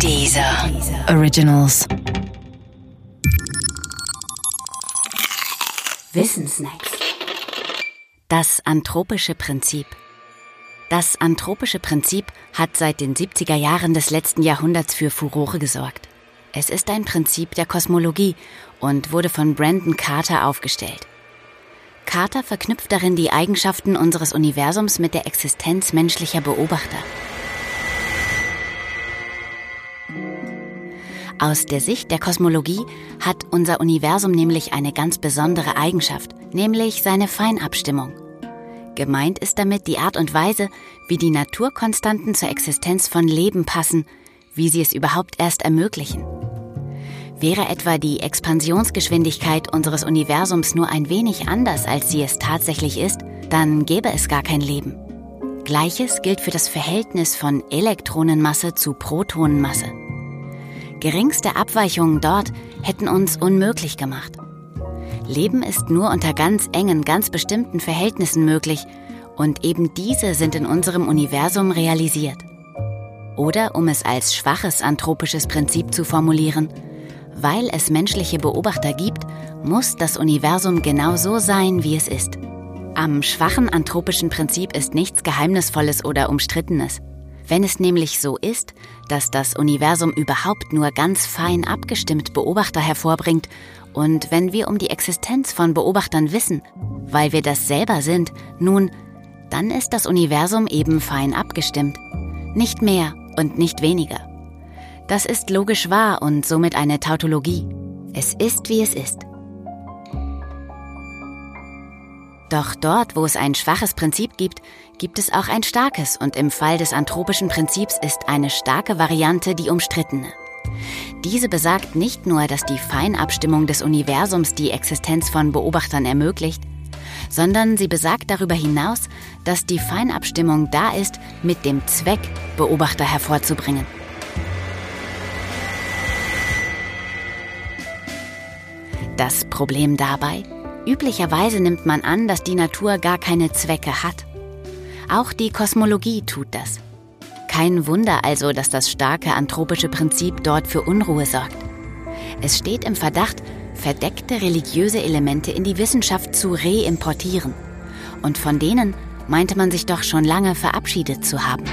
Dieser Originals. Wissensnacks. Das anthropische Prinzip. Das anthropische Prinzip hat seit den 70er Jahren des letzten Jahrhunderts für Furore gesorgt. Es ist ein Prinzip der Kosmologie und wurde von Brandon Carter aufgestellt. Carter verknüpft darin die Eigenschaften unseres Universums mit der Existenz menschlicher Beobachter. Aus der Sicht der Kosmologie hat unser Universum nämlich eine ganz besondere Eigenschaft, nämlich seine Feinabstimmung. Gemeint ist damit die Art und Weise, wie die Naturkonstanten zur Existenz von Leben passen, wie sie es überhaupt erst ermöglichen. Wäre etwa die Expansionsgeschwindigkeit unseres Universums nur ein wenig anders, als sie es tatsächlich ist, dann gäbe es gar kein Leben. Gleiches gilt für das Verhältnis von Elektronenmasse zu Protonenmasse. Geringste Abweichungen dort hätten uns unmöglich gemacht. Leben ist nur unter ganz engen, ganz bestimmten Verhältnissen möglich und eben diese sind in unserem Universum realisiert. Oder um es als schwaches anthropisches Prinzip zu formulieren, weil es menschliche Beobachter gibt, muss das Universum genau so sein, wie es ist. Am schwachen anthropischen Prinzip ist nichts Geheimnisvolles oder Umstrittenes. Wenn es nämlich so ist, dass das Universum überhaupt nur ganz fein abgestimmt Beobachter hervorbringt und wenn wir um die Existenz von Beobachtern wissen, weil wir das selber sind, nun, dann ist das Universum eben fein abgestimmt. Nicht mehr und nicht weniger. Das ist logisch wahr und somit eine Tautologie. Es ist, wie es ist. Doch dort, wo es ein schwaches Prinzip gibt, gibt es auch ein starkes und im Fall des anthropischen Prinzips ist eine starke Variante die umstrittene. Diese besagt nicht nur, dass die Feinabstimmung des Universums die Existenz von Beobachtern ermöglicht, sondern sie besagt darüber hinaus, dass die Feinabstimmung da ist mit dem Zweck, Beobachter hervorzubringen. Das Problem dabei? Üblicherweise nimmt man an, dass die Natur gar keine Zwecke hat. Auch die Kosmologie tut das. Kein Wunder also, dass das starke anthropische Prinzip dort für Unruhe sorgt. Es steht im Verdacht, verdeckte religiöse Elemente in die Wissenschaft zu reimportieren. Und von denen meinte man sich doch schon lange verabschiedet zu haben.